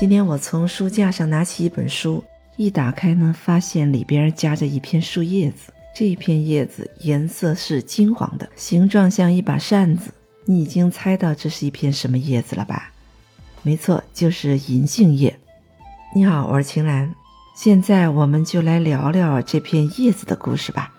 今天我从书架上拿起一本书，一打开呢，发现里边夹着一片树叶子。这一片叶子颜色是金黄的，形状像一把扇子。你已经猜到这是一片什么叶子了吧？没错，就是银杏叶。你好，我是晴岚。现在我们就来聊聊这片叶子的故事吧。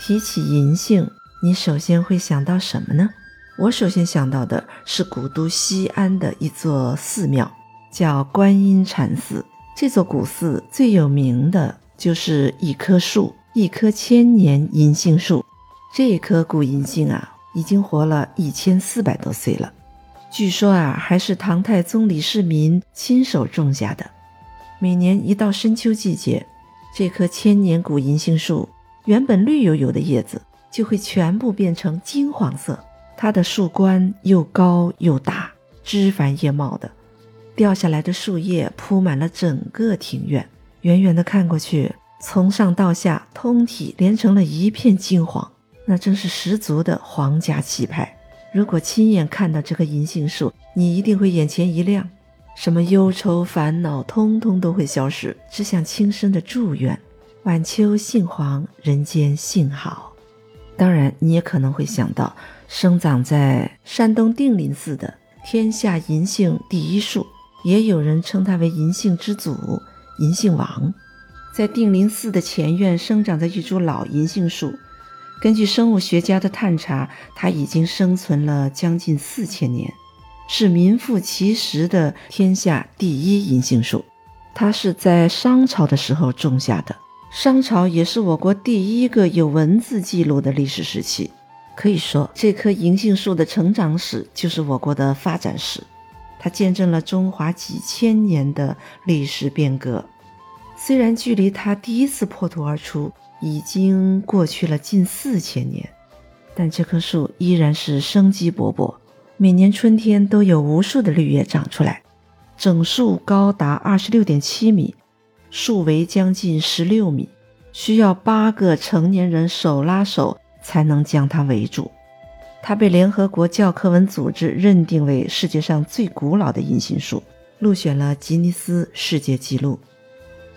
提起银杏，你首先会想到什么呢？我首先想到的是古都西安的一座寺庙。叫观音禅寺，这座古寺最有名的就是一棵树，一棵千年银杏树。这棵古银杏啊，已经活了一千四百多岁了。据说啊，还是唐太宗李世民亲手种下的。每年一到深秋季节，这棵千年古银杏树原本绿油油的叶子就会全部变成金黄色。它的树冠又高又大，枝繁叶茂的。掉下来的树叶铺满了整个庭院，远远的看过去，从上到下，通体连成了一片金黄，那真是十足的皇家气派。如果亲眼看到这棵银杏树，你一定会眼前一亮，什么忧愁烦恼通通都会消失，只想轻声的祝愿：晚秋杏黄，人间幸好。当然，你也可能会想到，生长在山东定林寺的天下银杏第一树。也有人称它为银杏之祖、银杏王。在定陵寺的前院生长着一株老银杏树，根据生物学家的探查，它已经生存了将近四千年，是名副其实的天下第一银杏树。它是在商朝的时候种下的，商朝也是我国第一个有文字记录的历史时期。可以说，这棵银杏树的成长史就是我国的发展史。它见证了中华几千年的历史变革，虽然距离它第一次破土而出已经过去了近四千年，但这棵树依然是生机勃勃，每年春天都有无数的绿叶长出来，整树高达二十六点七米，树围将近十六米，需要八个成年人手拉手才能将它围住。它被联合国教科文组织认定为世界上最古老的银杏树，入选了吉尼斯世界纪录。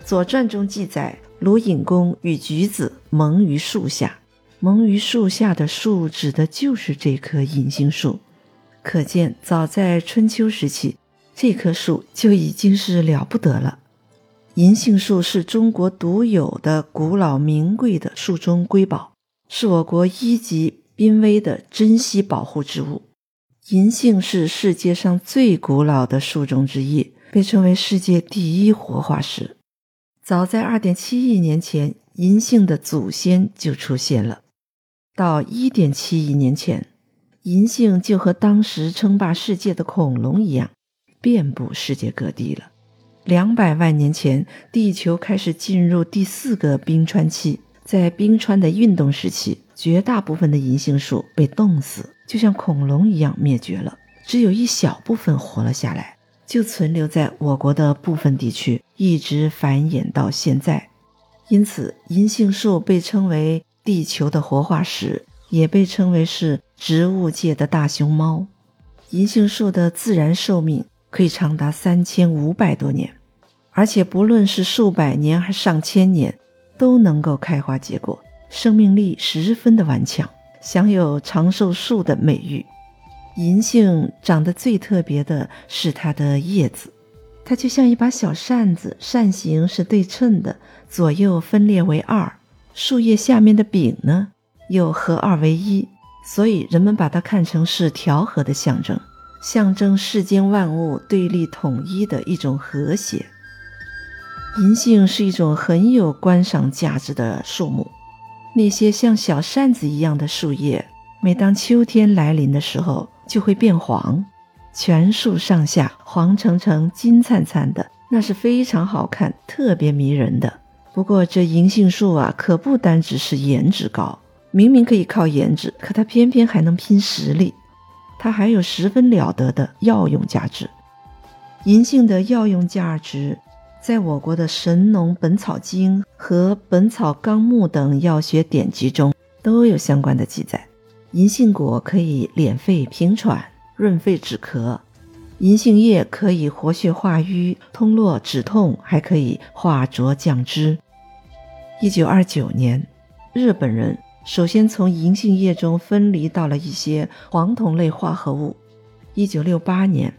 《左传》中记载，鲁隐公与橘子蒙于树下，蒙于树下的树指的就是这棵银杏树。可见，早在春秋时期，这棵树就已经是了不得了。银杏树是中国独有的古老名贵的树中瑰宝，是我国一级。濒危的珍稀保护植物，银杏是世界上最古老的树种之一，被称为世界第一活化石。早在2.7亿年前，银杏的祖先就出现了。到1.7亿年前，银杏就和当时称霸世界的恐龙一样，遍布世界各地了。两百万年前，地球开始进入第四个冰川期，在冰川的运动时期。绝大部分的银杏树被冻死，就像恐龙一样灭绝了。只有一小部分活了下来，就存留在我国的部分地区，一直繁衍到现在。因此，银杏树被称为地球的活化石，也被称为是植物界的大熊猫。银杏树的自然寿命可以长达三千五百多年，而且不论是数百年还是上千年，都能够开花结果。生命力十分的顽强，享有长寿树的美誉。银杏长得最特别的是它的叶子，它就像一把小扇子，扇形是对称的，左右分裂为二。树叶下面的柄呢，又合二为一，所以人们把它看成是调和的象征，象征世间万物对立统一的一种和谐。银杏是一种很有观赏价值的树木。那些像小扇子一样的树叶，每当秋天来临的时候，就会变黄，全树上下黄澄澄、金灿灿的，那是非常好看、特别迷人的。不过这银杏树啊，可不单只是颜值高，明明可以靠颜值，可它偏偏还能拼实力，它还有十分了得的药用价值。银杏的药用价值。在我国的《神农本草经》和《本草纲目》等药学典籍中都有相关的记载。银杏果可以敛肺平喘、润肺止咳。银杏叶可以活血化瘀、通络止痛，还可以化浊降脂。一九二九年，日本人首先从银杏叶中分离到了一些黄酮类化合物。一九六八年，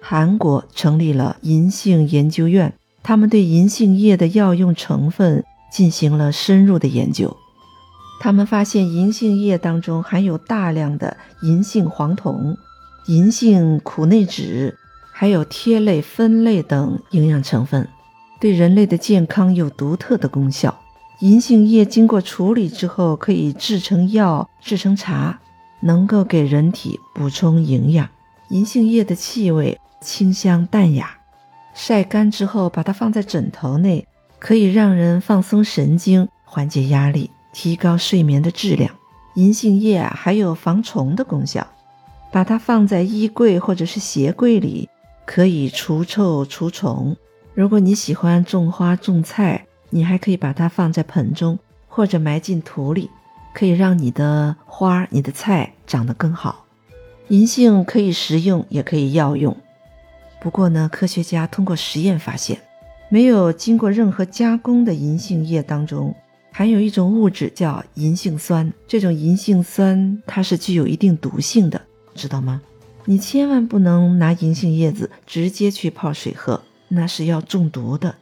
韩国成立了银杏研究院，他们对银杏叶的药用成分进行了深入的研究。他们发现银杏叶当中含有大量的银杏黄酮。银杏苦内酯，还有萜类、酚类等营养成分，对人类的健康有独特的功效。银杏叶经过处理之后，可以制成药、制成茶，能够给人体补充营养。银杏叶的气味清香淡雅，晒干之后把它放在枕头内，可以让人放松神经、缓解压力、提高睡眠的质量。银杏叶啊，还有防虫的功效。把它放在衣柜或者是鞋柜里，可以除臭除虫。如果你喜欢种花种菜，你还可以把它放在盆中或者埋进土里，可以让你的花、你的菜长得更好。银杏可以食用，也可以药用。不过呢，科学家通过实验发现，没有经过任何加工的银杏叶当中含有一种物质叫银杏酸。这种银杏酸它是具有一定毒性的。知道吗？你千万不能拿银杏叶子直接去泡水喝，那是要中毒的。